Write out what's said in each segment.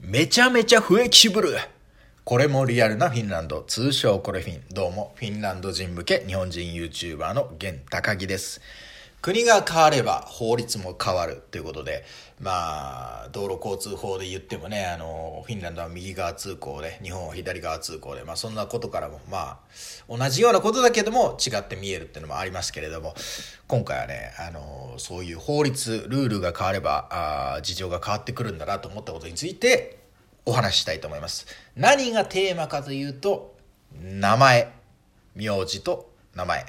めちゃめちゃフレキシブルこれもリアルなフィンランド、通称コレフィン。どうも、フィンランド人向け日本人 YouTuber の現高木です。国が変われば法律も変わるということで、まあ、道路交通法で言ってもね、あの、フィンランドは右側通行で、日本は左側通行で、まあそんなことからも、まあ、同じようなことだけども違って見えるっていうのもありますけれども、今回はね、あの、そういう法律、ルールが変われば、あ事情が変わってくるんだなと思ったことについてお話ししたいと思います。何がテーマかというと、名前、名字と名前、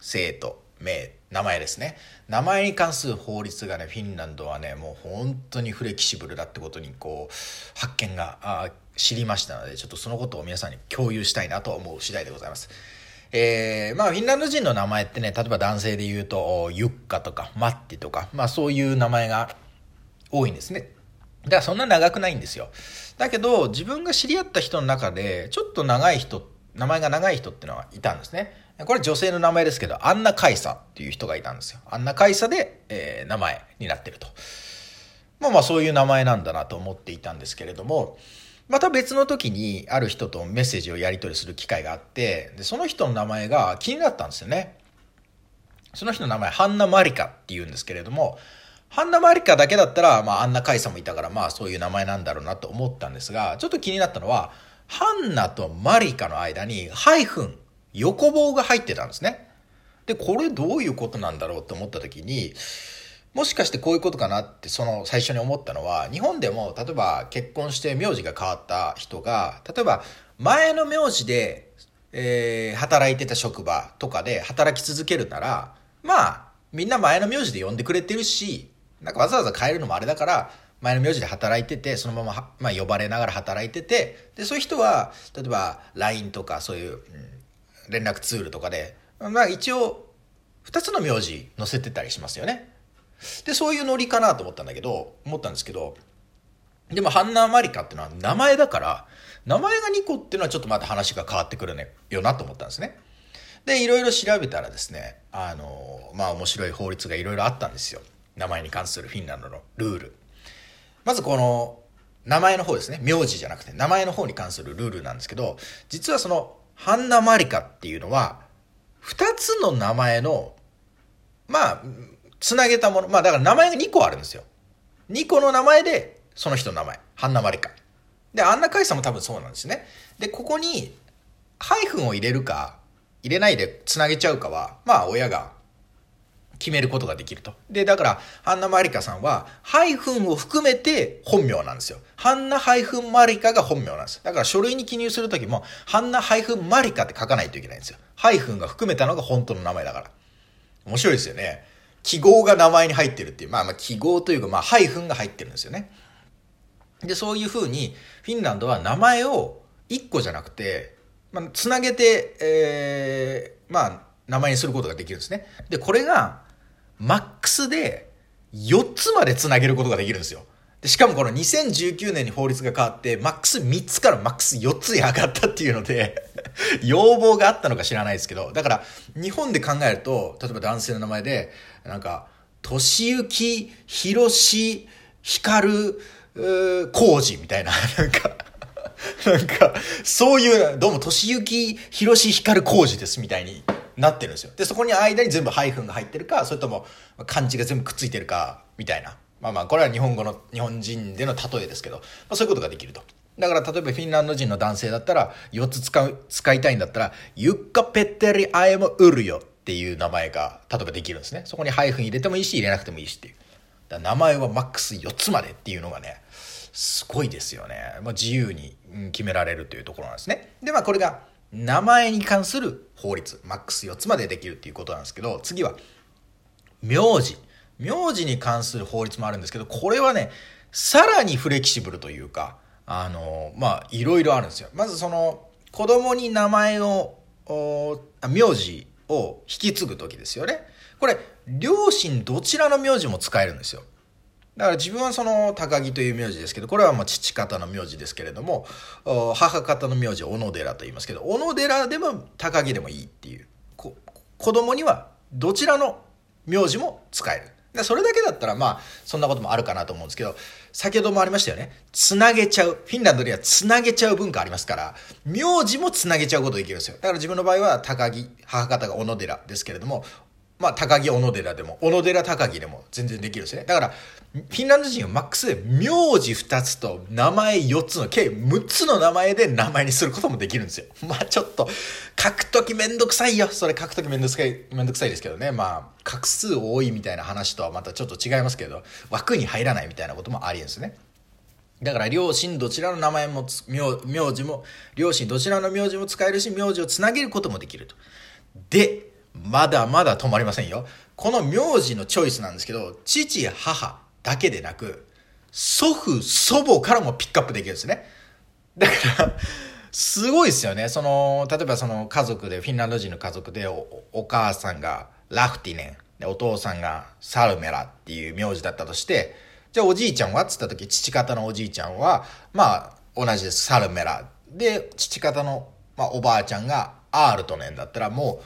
生徒、名、名前ですね名前に関する法律がねフィンランドはねもう本当にフレキシブルだってことにこう発見が知りましたのでちょっとそのことを皆さんに共有したいなと思う次第でございます。えー、まあフィンランド人の名前ってね例えば男性で言うとユッカとかマッティとかまあそういう名前が多いんですね。だからそんな長くないんですよ。だけど自分が知り合った人の中でちょっと長い人名前が長い人っていうのがいたんですね。これ女性の名前ですけど、アンナ・カイサっていう人がいたんですよ。アンナ・カイサで、えー、名前になってると。まあまあそういう名前なんだなと思っていたんですけれども、また別の時にある人とメッセージをやり取りする機会があって、でその人の名前が気になったんですよね。その人の名前、ハンナ・マリカっていうんですけれども、ハンナ・マリカだけだったら、まあ、アンナ・カイサもいたから、まあ、そういう名前なんだろうなと思ったんですが、ちょっと気になったのは、ハンナとマリカの間に、ハイフン横棒が入ってたんですね。で、これどういうことなんだろうと思った時に、もしかしてこういうことかなってその最初に思ったのは、日本でも例えば結婚して名字が変わった人が、例えば前の名字で、えー、働いてた職場とかで働き続けるなら、まあ、みんな前の名字で呼んでくれてるし、なんかわざわざ変えるのもあれだから、前の名字で働いてて、そのまま、まあ、呼ばれながら働いてて、で、そういう人は、例えば LINE とかそういう、うん連絡ツールとかで、まあ一応、二つの名字載せてたりしますよね。で、そういうノリかなと思ったんだけど、思ったんですけど、でもハンナ・マリカっていうのは名前だから、名前が2個っていうのはちょっとまた話が変わってくるねよなと思ったんですね。で、いろいろ調べたらですね、あの、まあ面白い法律がいろいろあったんですよ。名前に関するフィンランドのルール。まずこの、名前の方ですね。名字じゃなくて、名前の方に関するルールなんですけど、実はそのハンナ・マリカっていうのは、二つの名前の、まあ、つなげたもの。まあだから名前が二個あるんですよ。二個の名前で、その人の名前。ハンナ・マリカ。で、アンナ・カイさんも多分そうなんですね。で、ここに、ハイフンを入れるか、入れないでつなげちゃうかは、まあ親が決めることができると。で、だから、ハンナ・マリカさんは、ハイフンを含めて本名なんですよ。ハンナ・ハイフン・マリカが本名なんです。だから書類に記入するときも、ハンナ・ハイフン・マリカって書かないといけないんですよ。ハイフンが含めたのが本当の名前だから。面白いですよね。記号が名前に入ってるっていう、まあまあ記号というか、まあハイフンが入ってるんですよね。で、そういうふうに、フィンランドは名前を1個じゃなくて、まあ、つなげて、えー、まあ、名前にすることができるんですね。で、これが、マックスで4つまでつなげることができるんですよ。でしかもこの2019年に法律が変わって、マックス3つからマックス4つに上がったっていうので 要望があったのか知らないですけど、だから日本で考えると、例えば男性の名前で、なんか、としゆき、ひろし、ひかる、こうじみたいな、なんかなんか、そういう、どうも、としゆき、ひろし、ひかる、こうじです、みたいになってるんですよ。で、そこに間に全部ハイフンが入ってるか、それとも漢字が全部くっついてるか、みたいな。まあまあ、これは日本語の、日本人での例えですけど、まあそういうことができると。だから例えばフィンランド人の男性だったら、4つ使う、使いたいんだったら、ユッカペッテリアイムウルヨっていう名前が、例えばできるんですね。そこにハイフン入れてもいいし、入れなくてもいいしっていう。だ名前はマックス4つまでっていうのがね、すごいですよね。まあ、自由に決められるというところなんですね。で、まあこれが、名前に関する法律、マックス4つまでできるっていうことなんですけど、次は、名字。名字に関する法律もあるんですけど、これはね、さらにフレキシブルというか、あの、まあ、いろいろあるんですよ。まずその、子供に名前を、名字を引き継ぐ時ですよね。これ、両親どちらの名字も使えるんですよ。だから自分はその高木という名字ですけど、これはまあ父方の名字ですけれども、母方の名字は小野寺と言いますけど、小野寺でも高木でもいいっていう。子供にはどちらの名字も使える。でそれだけだったらまあそんなこともあるかなと思うんですけど、先ほどもありましたよね。つなげちゃう。フィンランドにはつなげちゃう文化ありますから、名字もつなげちゃうことできるんですよ。だから自分の場合は高木、母方が小野寺ですけれども、まあ、高木小野寺でも、小野寺高木でも全然できるんですね。だから、フィンランド人はマックスで名字2つと名前4つの計6つの名前で名前にすることもできるんですよ。まあちょっと書くときめんどくさいよ。それ書くときめんどくさい、めんどくさいですけどね。まあ画数多いみたいな話とはまたちょっと違いますけど、枠に入らないみたいなこともありですね。だから両親どちらの名前も名名字も両親どちらの名字も使えるし名字をつなげることもできると。で、まだまだ止まりませんよ。この名字のチョイスなんですけど、父、母、だけでなく、祖父、祖母からもピックアップできるんですね。だから、すごいですよね。その、例えばその家族で、フィンランド人の家族でお、母さんがラフティネン、お父さんがサルメラっていう名字だったとして、じゃあおじいちゃんは？っつった時、父方のおじいちゃんは、まあ、同じです。サルメラ。で、父方の、まあ、おばあちゃんがアールトネンだったら、もう、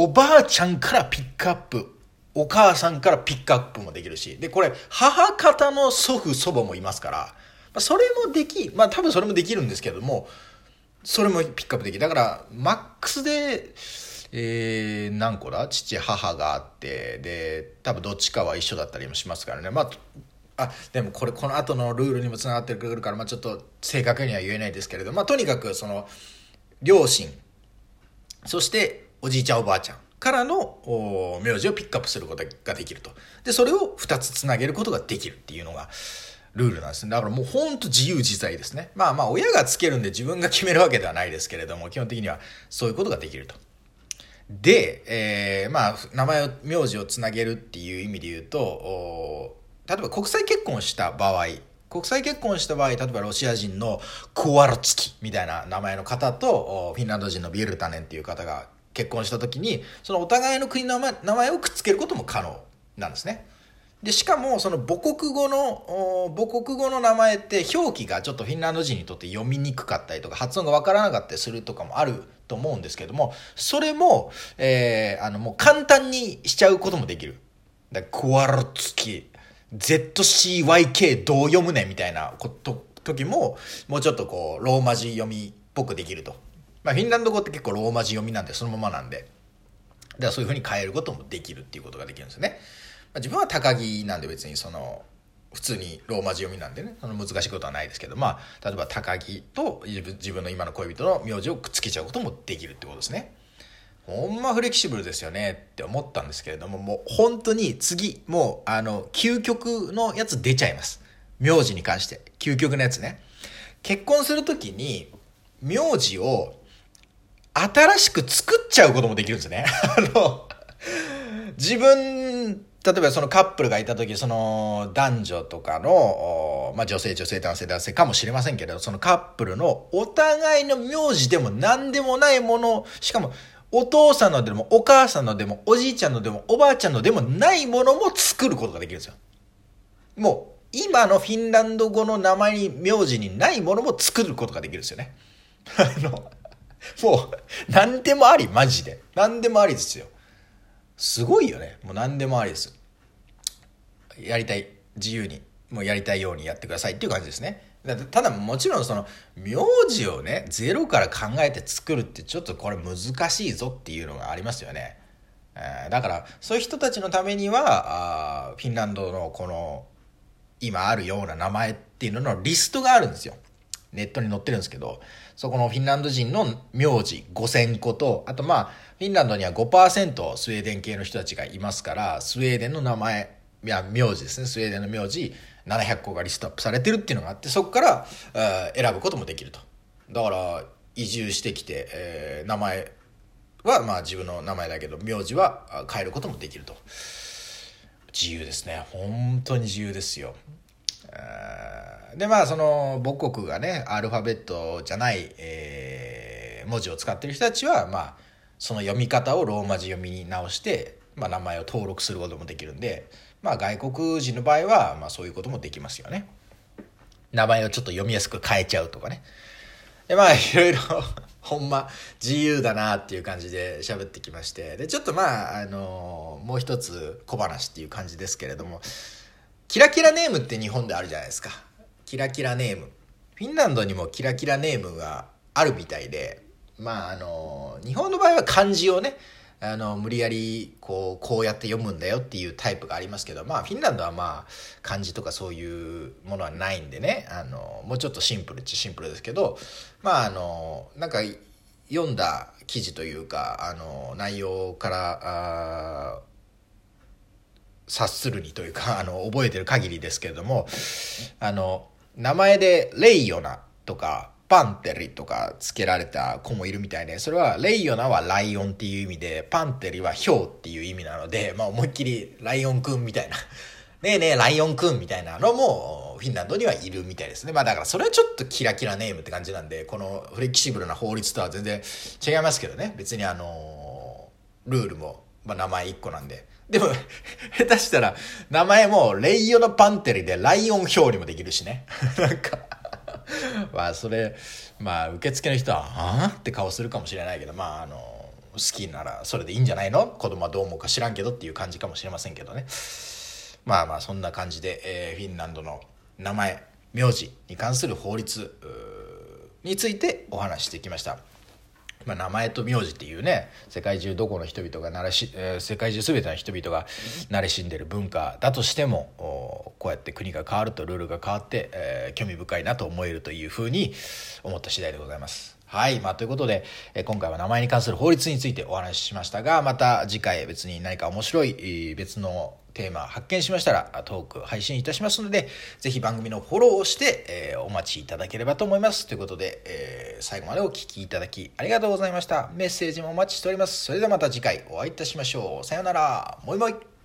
おばあちゃんからピックアップ。お母さんからピックアップもできるし、で、これ、母方の祖父、祖母もいますから、まあ、それもでき、まあ多分それもできるんですけども、それもピックアップできる。だから、マックスで、えー、何個だ？父、母があって、で、多分どっちかは一緒だったりもしますからね。まあ、あ、でもこれ、この後のルールにもつながってくるから、まあちょっと正確には言えないですけれど、まあとにかく、その、両親、そしておじいちゃんおばあちゃん、からの名字をピックアップすることができると。で、それを2つつなげることができるっていうのがルールなんですね。だからもうほんと自由自在ですね。まあまあ親がつけるんで自分が決めるわけではないですけれども、基本的にはそういうことができると。で、えー、まあ名前を、名字をつなげるっていう意味で言うと、例えば国際結婚した場合、国際結婚した場合、例えばロシア人のクワルツキみたいな名前の方と、フィンランド人のビエルタネンっていう方が結婚した時にそのお互いの国の名前をくっつけることも可能なんですね。でしかもその母国語の母国語の名前って表記がちょっとフィンランド人にとって読みにくかったりとか発音がわからなかったりするとかもあると思うんですけどもそれも、えー、あのもう簡単にしちゃうこともできる。だクワルツキ ZCYK どう読むねみたいなこと時ももうちょっとこうローマ字読みっぽくできるとまあ、フィンランド語って結構ローマ字読みなんでそのままなんで。だからそういうふうに変えることもできるっていうことができるんですね、まあ、自分は高木なんで別にその普通にローマ字読みなんでね。その難しいことはないですけど。まあ例えば高木と自分の今の恋人の名字をくっつけちゃうこともできるってことですね。ほんまフレキシブルですよねって思ったんですけれどももう本当に次もうあの究極のやつ出ちゃいます。名字に関して。究極のやつね。結婚するときに名字を新しく作っちゃうこともできるんですね。あの、自分、例えばそのカップルがいた時、その男女とかの、まあ女性、女性、男性、男性かもしれませんけれど、そのカップルのお互いの名字でも何でもないもの、しかもお父さんのでもお母さんのでもおじいちゃんのでもおばあちゃんのでもないものも作ることができるんですよ。もう、今のフィンランド語の名前に、名字にないものも作ることができるんですよね。あの、もう、何でもあり、マジで。何でもありですよ。すごいよね。もう何でもありです。やりたい、自由に、もうやりたいようにやってくださいっていう感じですね。ただもちろんその名字をねゼロから考えて作るってちょっとこれ難しいぞっていうのがありますよね、えー、だからそういう人たちのためにはあフィンランドのこの今あるような名前っていうののリストがあるんですよネットに載ってるんですけどそこのフィンランド人の名字5000個と、あとまあ、フィンランドには5%スウェーデン系の人たちがいますから、スウェーデンの名前、いや、名字ですね、スウェーデンの名字700個がリストアップされてるっていうのがあって、そこから、えー、選ぶこともできると。だから、移住してきて、えー、名前はまあ自分の名前だけど、名字は変えることもできると。自由ですね。本当に自由ですよ。でまあその母国がねアルファベットじゃない、えー、文字を使ってる人たちはまあその読み方をローマ字読みに直して、まあ、名前を登録することもできるんで、まあ、外国人の場合は、まあ、そういうこともできますよね。名前をちょっと読みやすく変えちゃうとかね。でまあ いろいろほんま自由だなっていう感じで喋ってきましてでちょっとまああのもう一つ小話っていう感じですけれどもキラキラネームって日本であるじゃないですか。キラキラネーム。フィンランドにもキラキラネームがあるみたいで、まああの、日本の場合は漢字をね、あの、無理やり、こう、こうやって読むんだよっていうタイプがありますけど、まあ、フィンランドはまあ、漢字とかそういうものはないんでね、あの、もうちょっとシンプルっちゃシンプルですけど、まあ、あの、なんか、読んだ記事というか、あの、内容から、あ察するにというか、あの、覚えてる限りですけれども、あの、名前でレイヨナとか、パンテリとか付けられた子もいるみたいで、それはレイヨナはライオンっていう意味で、パンテリはヒョウっていう意味なので、まあ思いっきりライオンくんみたいな、ねえねえライオンくんみたいなのもフィンランドにはいるみたいですね。まあだからそれはちょっとキラキラネームって感じなんで、このフレキシブルな法律とは全然違いますけどね。別にあの、ルールも、まあ名前1個なんで。でも、下手したら、名前も、レイヨナパンテリでライオン表にもできるしね。なんかまあそれまあ受付の人は「ああ?」って顔するかもしれないけどまああの好きならそれでいいんじゃないの？子供はどう思うか知らんけどっていう感じかもしれませんけどねまあまあそんな感じで、えー、フィンランドの名前名字に関する法律についてお話してきましたまあ、名前と名字っていうね世界中どこの人々が慣れし、えー、世界中全ての人々が慣れしんでる文化だとしてもこうやって国が変わるとルールが変わって、えー、興味深いなと思えるというふうに思った次第でございます。はい。まあ、ということで、え今回は名前に関する法律についてお話ししましたが、また次回別に何か面白い別のテーマ発見しましたらトーク配信いたしますので、ぜひ番組のフォローをして、えー、お待ちいただければと思います。ということで、えー、最後までお聴きいただきありがとうございました。メッセージもお待ちしております。それではまた次回お会いいたしましょう。さようなら。もいもい。